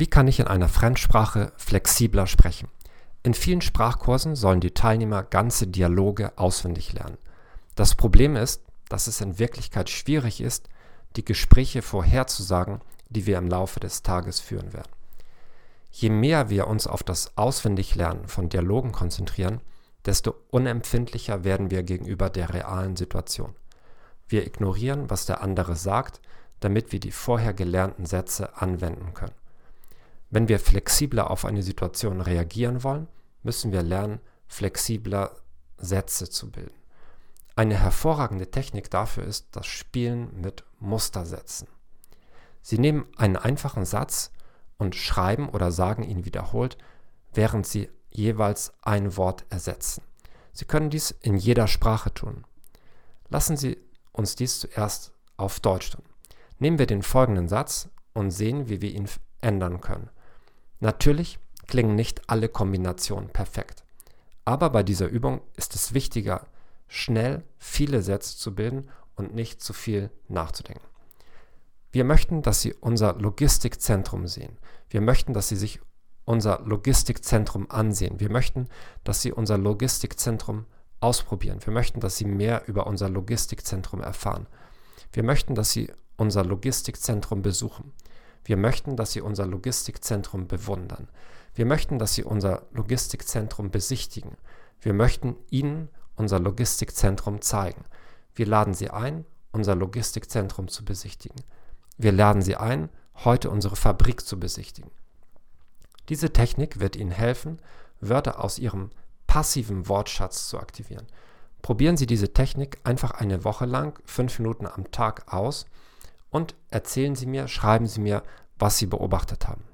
Wie kann ich in einer Fremdsprache flexibler sprechen? In vielen Sprachkursen sollen die Teilnehmer ganze Dialoge auswendig lernen. Das Problem ist, dass es in Wirklichkeit schwierig ist, die Gespräche vorherzusagen, die wir im Laufe des Tages führen werden. Je mehr wir uns auf das Auswendiglernen von Dialogen konzentrieren, desto unempfindlicher werden wir gegenüber der realen Situation. Wir ignorieren, was der andere sagt, damit wir die vorher gelernten Sätze anwenden können. Wenn wir flexibler auf eine Situation reagieren wollen, müssen wir lernen, flexibler Sätze zu bilden. Eine hervorragende Technik dafür ist das Spielen mit Mustersätzen. Sie nehmen einen einfachen Satz und schreiben oder sagen ihn wiederholt, während Sie jeweils ein Wort ersetzen. Sie können dies in jeder Sprache tun. Lassen Sie uns dies zuerst auf Deutsch tun. Nehmen wir den folgenden Satz und sehen, wie wir ihn ändern können. Natürlich klingen nicht alle Kombinationen perfekt. Aber bei dieser Übung ist es wichtiger, schnell viele Sätze zu bilden und nicht zu viel nachzudenken. Wir möchten, dass Sie unser Logistikzentrum sehen. Wir möchten, dass Sie sich unser Logistikzentrum ansehen. Wir möchten, dass Sie unser Logistikzentrum ausprobieren. Wir möchten, dass Sie mehr über unser Logistikzentrum erfahren. Wir möchten, dass Sie unser Logistikzentrum besuchen. Wir möchten, dass Sie unser Logistikzentrum bewundern. Wir möchten, dass Sie unser Logistikzentrum besichtigen. Wir möchten Ihnen unser Logistikzentrum zeigen. Wir laden Sie ein, unser Logistikzentrum zu besichtigen. Wir laden Sie ein, heute unsere Fabrik zu besichtigen. Diese Technik wird Ihnen helfen, Wörter aus Ihrem passiven Wortschatz zu aktivieren. Probieren Sie diese Technik einfach eine Woche lang, fünf Minuten am Tag aus und erzählen Sie mir, schreiben Sie mir, was Sie beobachtet haben.